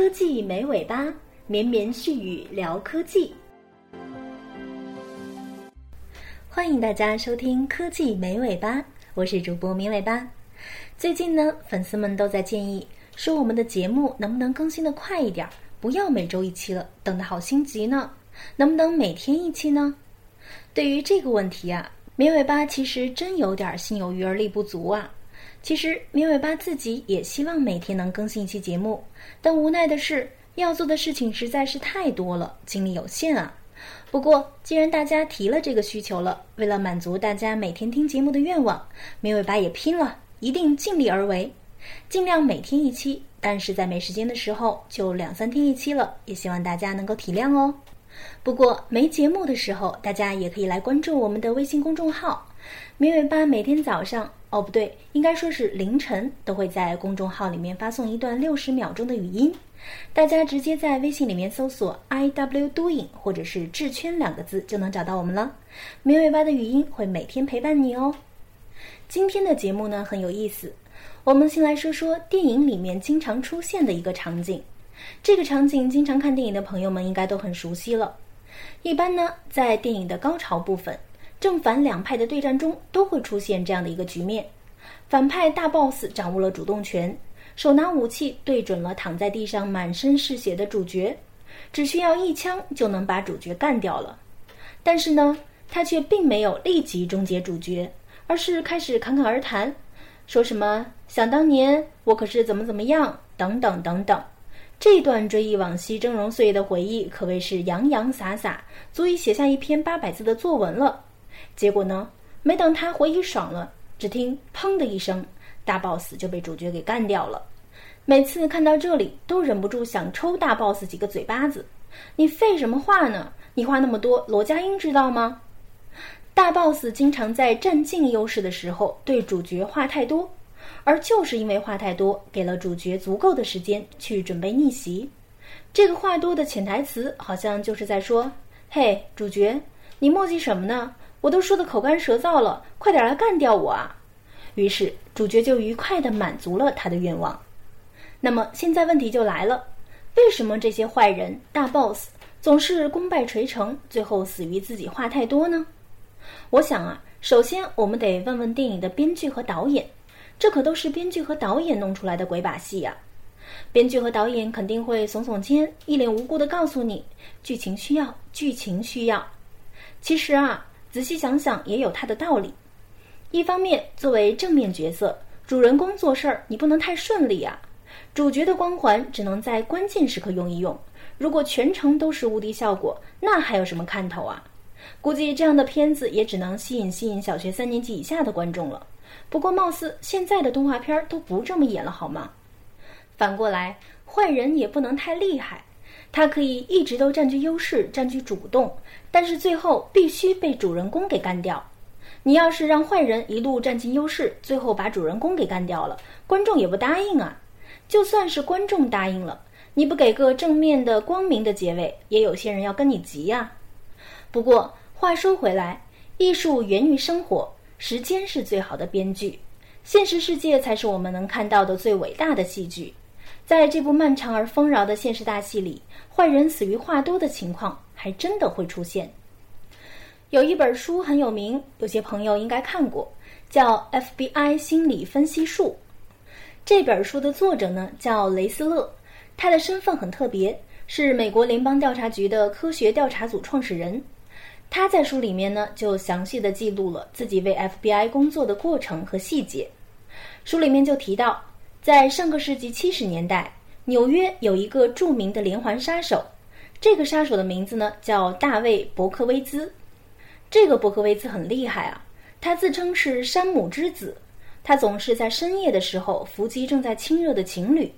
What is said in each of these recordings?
科技没尾巴，绵绵细语聊科技。欢迎大家收听《科技没尾巴》，我是主播绵尾巴。最近呢，粉丝们都在建议说，我们的节目能不能更新的快一点，不要每周一期了，等的好心急呢。能不能每天一期呢？对于这个问题啊，绵尾巴其实真有点心有余而力不足啊。其实米尾巴自己也希望每天能更新一期节目，但无奈的是，要做的事情实在是太多了，精力有限啊。不过，既然大家提了这个需求了，为了满足大家每天听节目的愿望，米尾巴也拼了，一定尽力而为，尽量每天一期。但是在没时间的时候，就两三天一期了，也希望大家能够体谅哦。不过没节目的时候，大家也可以来关注我们的微信公众号“米尾巴”，每天早上哦不对，应该说是凌晨，都会在公众号里面发送一段六十秒钟的语音。大家直接在微信里面搜索 “i w doing” 或者是“智圈”两个字就能找到我们了。绵尾巴的语音会每天陪伴你哦。今天的节目呢很有意思，我们先来说说电影里面经常出现的一个场景。这个场景，经常看电影的朋友们应该都很熟悉了。一般呢，在电影的高潮部分，正反两派的对战中，都会出现这样的一个局面：反派大 boss 掌握了主动权。手拿武器对准了躺在地上满身是血的主角，只需要一枪就能把主角干掉了。但是呢，他却并没有立即终结主角，而是开始侃侃而谈，说什么“想当年我可是怎么怎么样”等等等等。这段追忆往昔峥嵘岁月的回忆可谓是洋洋洒洒，足以写下一篇八百字的作文了。结果呢，没等他回忆爽了，只听“砰”的一声。大 boss 就被主角给干掉了。每次看到这里，都忍不住想抽大 boss 几个嘴巴子。你废什么话呢？你话那么多，罗家英知道吗？大 boss 经常在占尽优势的时候对主角话太多，而就是因为话太多，给了主角足够的时间去准备逆袭。这个话多的潜台词，好像就是在说：“嘿，主角，你墨迹什么呢？我都说的口干舌燥了，快点来干掉我啊！”于是主角就愉快地满足了他的愿望。那么现在问题就来了：为什么这些坏人大 boss 总是功败垂成，最后死于自己话太多呢？我想啊，首先我们得问问电影的编剧和导演，这可都是编剧和导演弄出来的鬼把戏呀！编剧和导演肯定会耸耸肩，一脸无辜地告诉你：剧情需要，剧情需要。其实啊，仔细想想也有它的道理。一方面，作为正面角色，主人公做事儿你不能太顺利啊。主角的光环只能在关键时刻用一用。如果全程都是无敌效果，那还有什么看头啊？估计这样的片子也只能吸引吸引小学三年级以下的观众了。不过，貌似现在的动画片都不这么演了，好吗？反过来，坏人也不能太厉害，他可以一直都占据优势，占据主动，但是最后必须被主人公给干掉。你要是让坏人一路占尽优势，最后把主人公给干掉了，观众也不答应啊。就算是观众答应了，你不给个正面的、光明的结尾，也有些人要跟你急呀。不过话说回来，艺术源于生活，时间是最好的编剧，现实世界才是我们能看到的最伟大的戏剧。在这部漫长而丰饶的现实大戏里，坏人死于话多的情况还真的会出现。有一本书很有名，有些朋友应该看过，叫《FBI 心理分析术》。这本书的作者呢叫雷斯勒，他的身份很特别，是美国联邦调查局的科学调查组创始人。他在书里面呢就详细的记录了自己为 FBI 工作的过程和细节。书里面就提到，在上个世纪七十年代，纽约有一个著名的连环杀手，这个杀手的名字呢叫大卫·伯克威兹。这个伯克威兹很厉害啊，他自称是山姆之子，他总是在深夜的时候伏击正在亲热的情侣，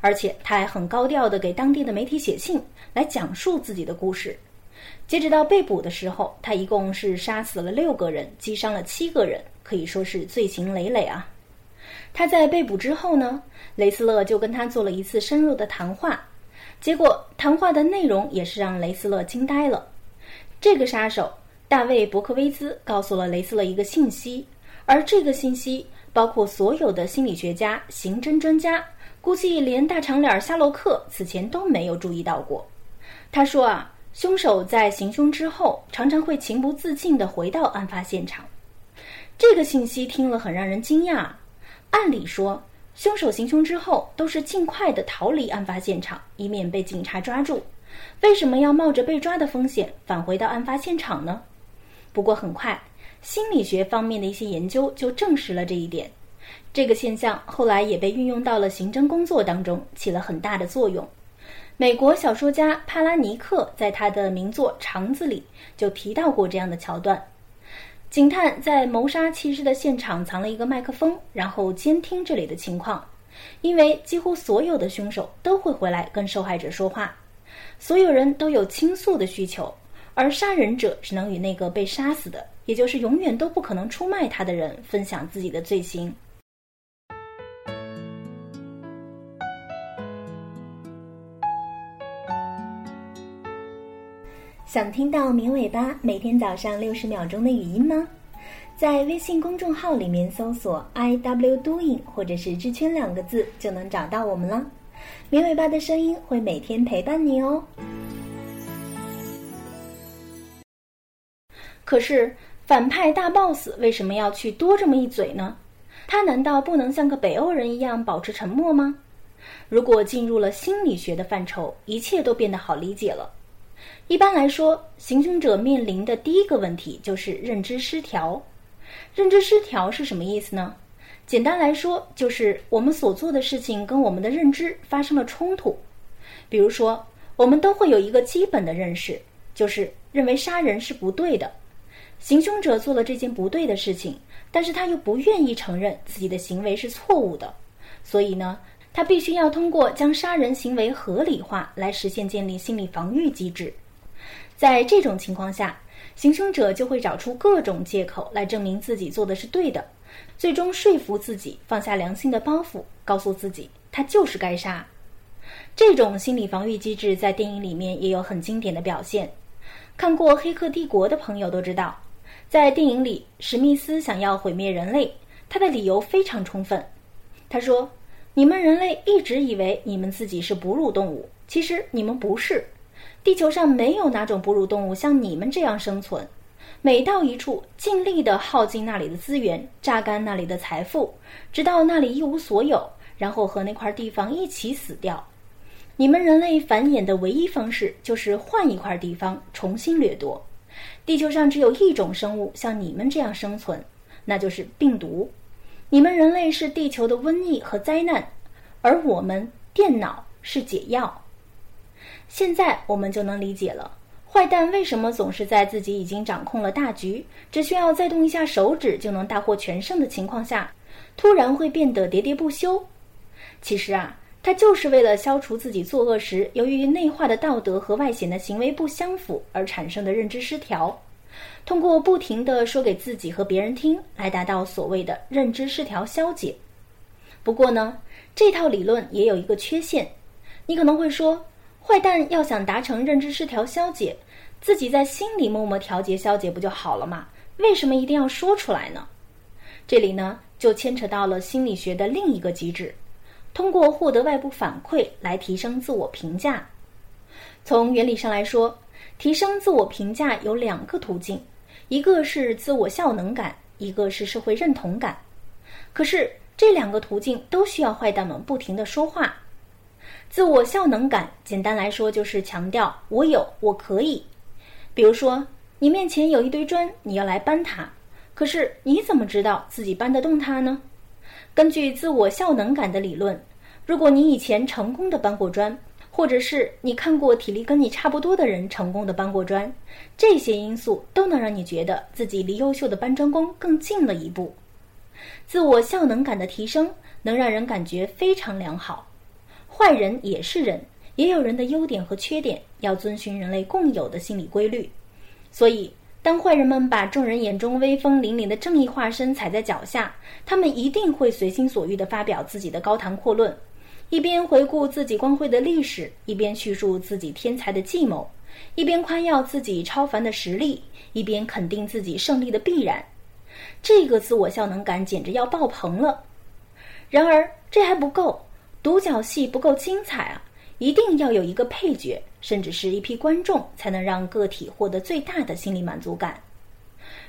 而且他还很高调的给当地的媒体写信来讲述自己的故事。截止到被捕的时候，他一共是杀死了六个人，击伤了七个人，可以说是罪行累累啊。他在被捕之后呢，雷斯勒就跟他做了一次深入的谈话，结果谈话的内容也是让雷斯勒惊呆了，这个杀手。大卫·伯克威兹告诉了雷斯勒一个信息，而这个信息包括所有的心理学家、刑侦专家、估计连大长脸夏洛克此前都没有注意到过。他说啊，凶手在行凶之后，常常会情不自禁地回到案发现场。这个信息听了很让人惊讶。按理说，凶手行凶之后都是尽快的逃离案发现场，以免被警察抓住。为什么要冒着被抓的风险返回到案发现场呢？不过很快，心理学方面的一些研究就证实了这一点。这个现象后来也被运用到了刑侦工作当中，起了很大的作用。美国小说家帕拉尼克在他的名作《肠子》里就提到过这样的桥段。警探在谋杀弃尸的现场藏了一个麦克风，然后监听这里的情况。因为几乎所有的凶手都会回来跟受害者说话，所有人都有倾诉的需求，而杀人者只能与那个被杀死的，也就是永远都不可能出卖他的人分享自己的罪行。想听到绵尾巴每天早上六十秒钟的语音吗？在微信公众号里面搜索 “i w doing” 或者是“智圈”两个字，就能找到我们了。绵尾巴的声音会每天陪伴你哦。可是反派大 boss 为什么要去多这么一嘴呢？他难道不能像个北欧人一样保持沉默吗？如果进入了心理学的范畴，一切都变得好理解了。一般来说，行凶者面临的第一个问题就是认知失调。认知失调是什么意思呢？简单来说，就是我们所做的事情跟我们的认知发生了冲突。比如说，我们都会有一个基本的认识，就是认为杀人是不对的。行凶者做了这件不对的事情，但是他又不愿意承认自己的行为是错误的，所以呢，他必须要通过将杀人行为合理化来实现建立心理防御机制。在这种情况下，行凶者就会找出各种借口来证明自己做的是对的，最终说服自己放下良心的包袱，告诉自己他就是该杀。这种心理防御机制在电影里面也有很经典的表现。看过《黑客帝国》的朋友都知道，在电影里，史密斯想要毁灭人类，他的理由非常充分。他说：“你们人类一直以为你们自己是哺乳动物，其实你们不是。”地球上没有哪种哺乳动物像你们这样生存，每到一处尽力的耗尽那里的资源，榨干那里的财富，直到那里一无所有，然后和那块地方一起死掉。你们人类繁衍的唯一方式就是换一块地方重新掠夺。地球上只有一种生物像你们这样生存，那就是病毒。你们人类是地球的瘟疫和灾难，而我们电脑是解药。现在我们就能理解了，坏蛋为什么总是在自己已经掌控了大局，只需要再动一下手指就能大获全胜的情况下，突然会变得喋喋不休。其实啊，他就是为了消除自己作恶时由于内化的道德和外显的行为不相符而产生的认知失调，通过不停的说给自己和别人听，来达到所谓的认知失调消解。不过呢，这套理论也有一个缺陷，你可能会说。坏蛋要想达成认知失调消解，自己在心里默默调节消解不就好了吗？为什么一定要说出来呢？这里呢就牵扯到了心理学的另一个机制，通过获得外部反馈来提升自我评价。从原理上来说，提升自我评价有两个途径，一个是自我效能感，一个是社会认同感。可是这两个途径都需要坏蛋们不停的说话。自我效能感，简单来说就是强调我有，我可以。比如说，你面前有一堆砖，你要来搬它，可是你怎么知道自己搬得动它呢？根据自我效能感的理论，如果你以前成功的搬过砖，或者是你看过体力跟你差不多的人成功的搬过砖，这些因素都能让你觉得自己离优秀的搬砖工更近了一步。自我效能感的提升，能让人感觉非常良好。坏人也是人，也有人的优点和缺点，要遵循人类共有的心理规律。所以，当坏人们把众人眼中威风凛凛的正义化身踩在脚下，他们一定会随心所欲地发表自己的高谈阔论，一边回顾自己光辉的历史，一边叙述自己天才的计谋，一边夸耀自己超凡的实力，一边肯定自己胜利的必然。这个自我效能感简直要爆棚了。然而，这还不够。独角戏不够精彩啊，一定要有一个配角，甚至是一批观众，才能让个体获得最大的心理满足感。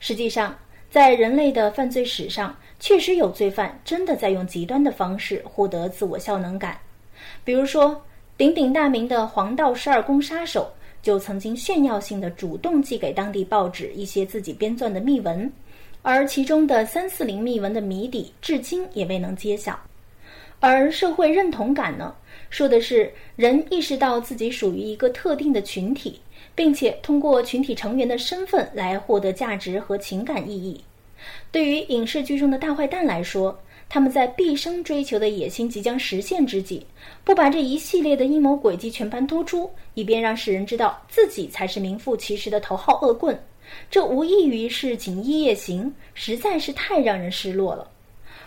实际上，在人类的犯罪史上，确实有罪犯真的在用极端的方式获得自我效能感。比如说，鼎鼎大名的黄道十二宫杀手，就曾经炫耀性的主动寄给当地报纸一些自己编撰的密文，而其中的三四零密文的谜底至今也未能揭晓。而社会认同感呢，说的是人意识到自己属于一个特定的群体。并且通过群体成员的身份来获得价值和情感意义。对于影视剧中的大坏蛋来说，他们在毕生追求的野心即将实现之际，不把这一系列的阴谋诡计全盘托出，以便让世人知道自己才是名副其实的头号恶棍，这无异于是锦衣夜行，实在是太让人失落了。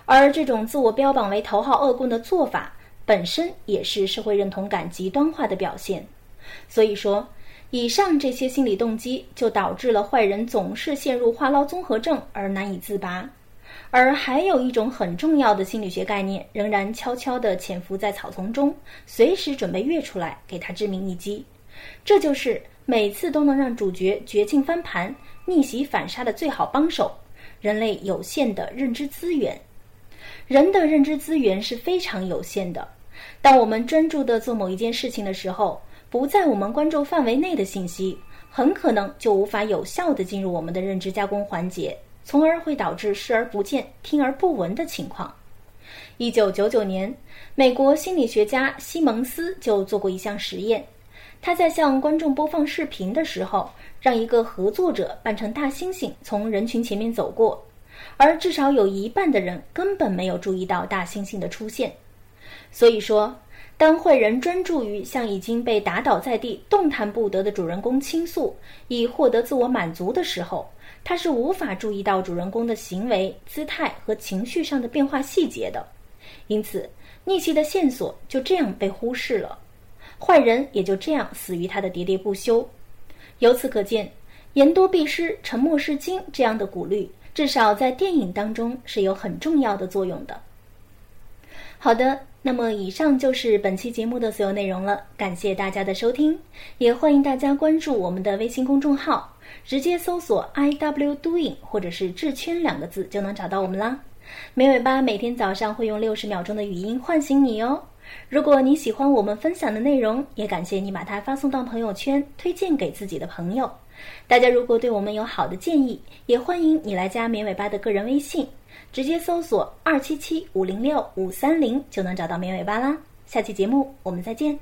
而这种自我标榜为头号恶棍的做法，本身也是社会认同感极端化的表现。所以说。以上这些心理动机，就导致了坏人总是陷入话唠综合症而难以自拔。而还有一种很重要的心理学概念，仍然悄悄地潜伏在草丛中，随时准备跃出来给他致命一击。这就是每次都能让主角绝境翻盘、逆袭反杀的最好帮手——人类有限的认知资源。人的认知资源是非常有限的。当我们专注地做某一件事情的时候，不在我们关注范围内的信息，很可能就无法有效地进入我们的认知加工环节，从而会导致视而不见、听而不闻的情况。一九九九年，美国心理学家西蒙斯就做过一项实验，他在向观众播放视频的时候，让一个合作者扮成大猩猩从人群前面走过，而至少有一半的人根本没有注意到大猩猩的出现。所以说。当坏人专注于向已经被打倒在地、动弹不得的主人公倾诉，以获得自我满足的时候，他是无法注意到主人公的行为、姿态和情绪上的变化细节的。因此，逆袭的线索就这样被忽视了，坏人也就这样死于他的喋喋不休。由此可见，“言多必失，沉默是金”这样的鼓励，至少在电影当中是有很重要的作用的。好的。那么，以上就是本期节目的所有内容了。感谢大家的收听，也欢迎大家关注我们的微信公众号，直接搜索 “i w doing” 或者是“智圈”两个字就能找到我们啦。美尾巴每天早上会用六十秒钟的语音唤醒你哦。如果你喜欢我们分享的内容，也感谢你把它发送到朋友圈，推荐给自己的朋友。大家如果对我们有好的建议，也欢迎你来加美尾巴的个人微信。直接搜索二七七五零六五三零就能找到绵尾巴啦。下期节目我们再见。